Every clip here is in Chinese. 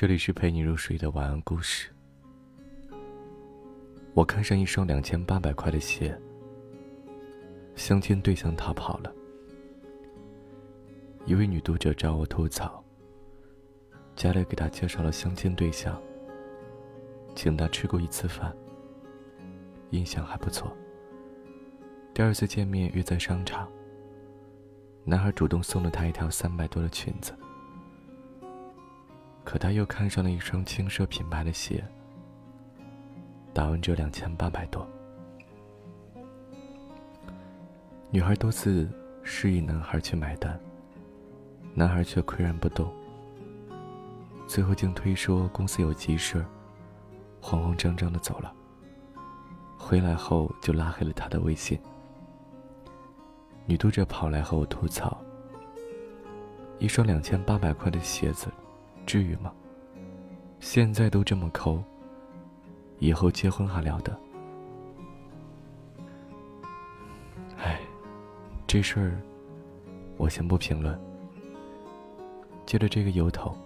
这里是陪你入睡的晚安故事。我看上一双两千八百块的鞋，相亲对象逃跑了。一位女读者找我吐槽，家里给她介绍了相亲对象，请她吃过一次饭，印象还不错。第二次见面约在商场，男孩主动送了她一条三百多的裙子。可他又看上了一双轻奢品牌的鞋，打完折两千八百多。女孩多次示意男孩去买单，男孩却岿然不动。最后竟推说公司有急事，慌慌张张的走了。回来后就拉黑了他的微信。女读者跑来和我吐槽：一双两千八百块的鞋子。至于吗？现在都这么抠，以后结婚还了得？哎，这事儿我先不评论。借着这个由头，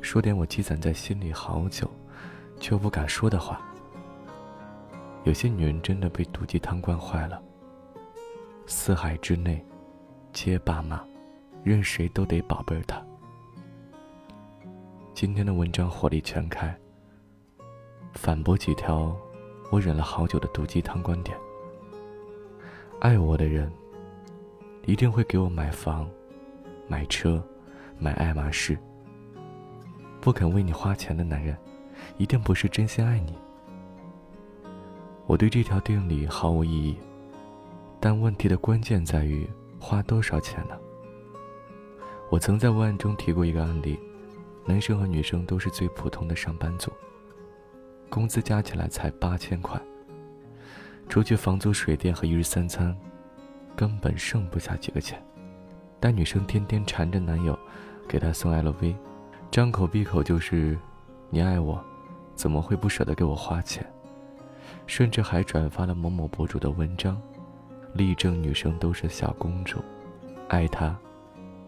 说点我积攒在心里好久却不敢说的话。有些女人真的被毒鸡汤惯坏了，四海之内皆爸妈，任谁都得宝贝儿她。今天的文章火力全开，反驳几条我忍了好久的毒鸡汤观点。爱我的人，一定会给我买房、买车、买爱马仕。不肯为你花钱的男人，一定不是真心爱你。我对这条定理毫无异议，但问题的关键在于花多少钱呢？我曾在文案中提过一个案例。男生和女生都是最普通的上班族，工资加起来才八千块，除去房租、水电和一日三餐，根本剩不下几个钱。但女生天天缠着男友，给他送 LV，张口闭口就是“你爱我，怎么会不舍得给我花钱？”甚至还转发了某某博主的文章，力证女生都是小公主，爱他，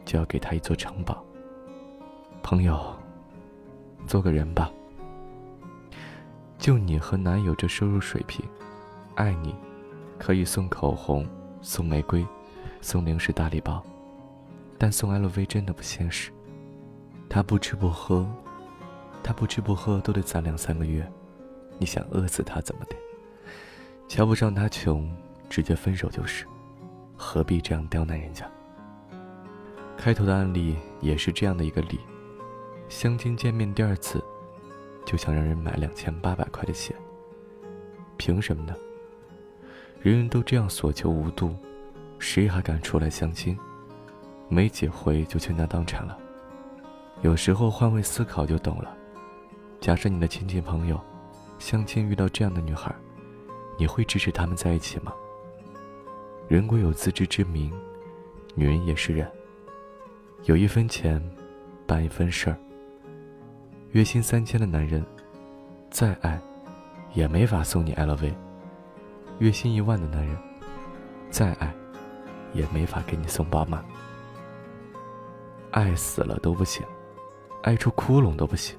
就要给他一座城堡。朋友，做个人吧。就你和男友这收入水平，爱你，可以送口红、送玫瑰、送零食大礼包，但送 LV 真的不现实。他不吃不喝，他不吃不喝都得攒两三个月，你想饿死他怎么的？瞧不上他穷，直接分手就是，何必这样刁难人家？开头的案例也是这样的一个例。相亲见面第二次，就想让人买两千八百块的鞋。凭什么呢？人人都这样所求无度，谁还敢出来相亲？没几回就倾家荡产了。有时候换位思考就懂了。假设你的亲戚朋友相亲遇到这样的女孩，你会支持他们在一起吗？人贵有自知之明，女人也是人。有一分钱，办一分事儿。月薪三千的男人，再爱，也没法送你 LV；月薪一万的男人，再爱，也没法给你送宝马。爱死了都不行，爱出窟窿都不行，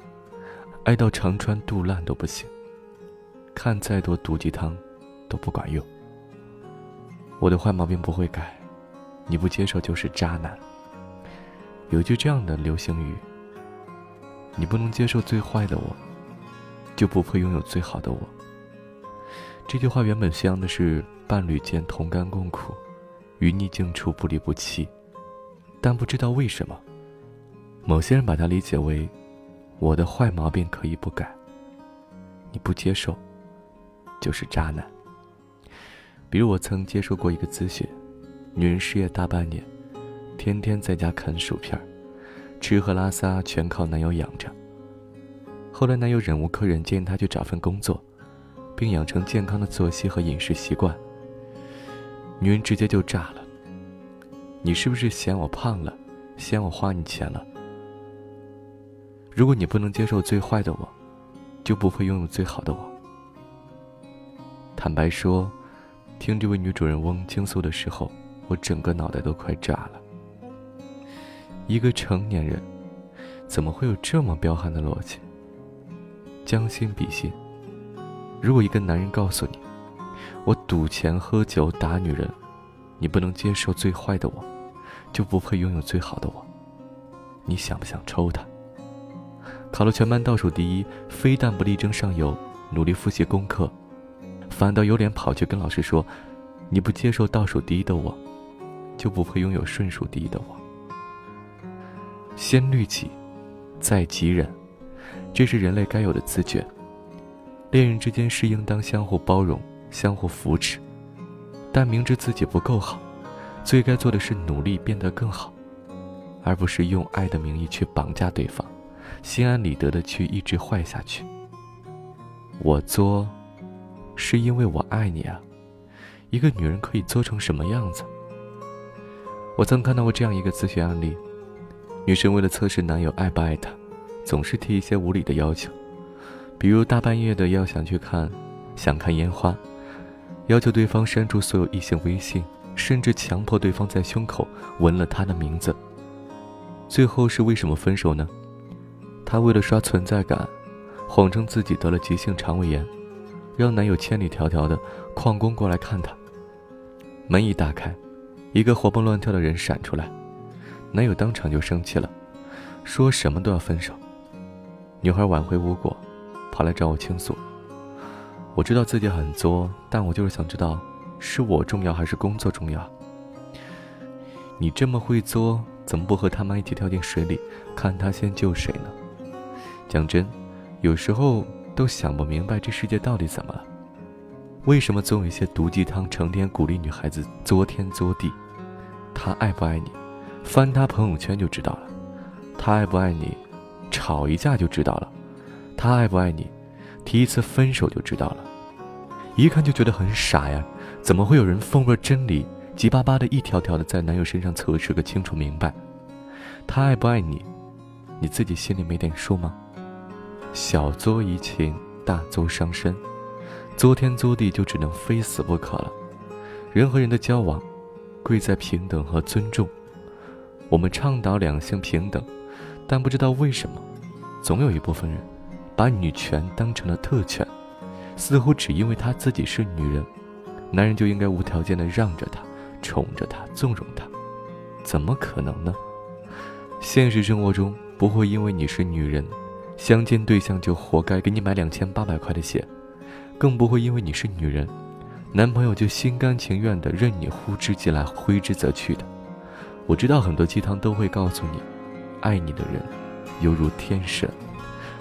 爱到肠穿肚烂都不行。看再多毒鸡汤，都不管用。我的坏毛病不会改，你不接受就是渣男。有句这样的流行语。你不能接受最坏的我，就不配拥有最好的我。这句话原本宣扬的是伴侣间同甘共苦，于逆境处不离不弃，但不知道为什么，某些人把它理解为我的坏毛病可以不改，你不接受就是渣男。比如我曾接受过一个咨询，女人失业大半年，天天在家啃薯片儿。吃喝拉撒全靠男友养着。后来男友忍无可忍，建议她去找份工作，并养成健康的作息和饮食习惯。女人直接就炸了：“你是不是嫌我胖了，嫌我花你钱了？如果你不能接受最坏的我，就不会拥有最好的我。”坦白说，听这位女主人翁倾诉的时候，我整个脑袋都快炸了。一个成年人，怎么会有这么彪悍的逻辑？将心比心，如果一个男人告诉你，我赌钱、喝酒、打女人，你不能接受最坏的我，就不配拥有最好的我，你想不想抽他？考了全班倒数第一，非但不力争上游，努力复习功课，反倒有脸跑去跟老师说，你不接受倒数第一的我，就不配拥有顺数第一的我。先律己，再己忍，这是人类该有的自觉。恋人之间是应当相互包容、相互扶持，但明知自己不够好，最该做的是努力变得更好，而不是用爱的名义去绑架对方，心安理得的去一直坏下去。我作，是因为我爱你啊！一个女人可以作成什么样子？我曾看到过这样一个咨询案例。女生为了测试男友爱不爱她，总是提一些无理的要求，比如大半夜的要想去看，想看烟花，要求对方删除所有异性微信，甚至强迫对方在胸口纹了他的名字。最后是为什么分手呢？她为了刷存在感，谎称自己得了急性肠胃炎，让男友千里迢迢的旷工过来看她。门一打开，一个活蹦乱跳的人闪出来。男友当场就生气了，说什么都要分手。女孩挽回无果，跑来找我倾诉。我知道自己很作，但我就是想知道，是我重要还是工作重要？你这么会作，怎么不和他妈一起跳进水里，看他先救谁呢？讲真，有时候都想不明白这世界到底怎么了？为什么总有一些毒鸡汤成天鼓励女孩子作天作地？他爱不爱你？翻他朋友圈就知道了，他爱不爱你，吵一架就知道了，他爱不爱你，提一次分手就知道了，一看就觉得很傻呀！怎么会有人奉若真理，急巴巴的一条条的在男友身上测试个清楚明白？他爱不爱你，你自己心里没点数吗？小作怡情，大作伤身，作天作地就只能非死不可了。人和人的交往，贵在平等和尊重。我们倡导两性平等，但不知道为什么，总有一部分人把女权当成了特权，似乎只因为她自己是女人，男人就应该无条件的让着她、宠着她、纵容她。怎么可能呢？现实生活中不会因为你是女人，相亲对象就活该给你买两千八百块的鞋，更不会因为你是女人，男朋友就心甘情愿的任你呼之即来挥之则去的。我知道很多鸡汤都会告诉你，爱你的人犹如天神，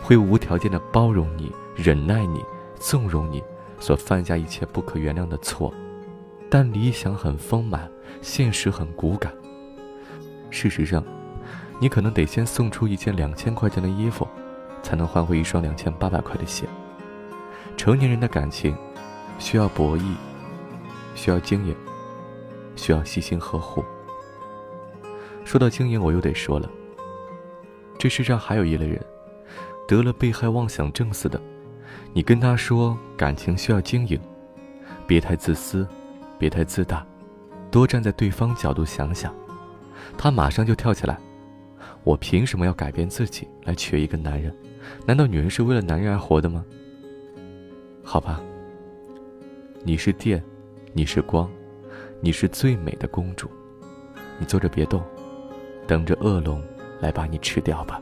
会无条件的包容你、忍耐你、纵容你所犯下一切不可原谅的错。但理想很丰满，现实很骨感。事实上，你可能得先送出一件两千块钱的衣服，才能换回一双两千八百块的鞋。成年人的感情需要博弈，需要经营，需要细心呵护。说到经营，我又得说了。这世上还有一类人，得了被害妄想症似的。你跟他说感情需要经营，别太自私，别太自大，多站在对方角度想想，他马上就跳起来。我凭什么要改变自己来娶一个男人？难道女人是为了男人而活的吗？好吧，你是电，你是光，你是最美的公主，你坐着别动。等着恶龙来把你吃掉吧。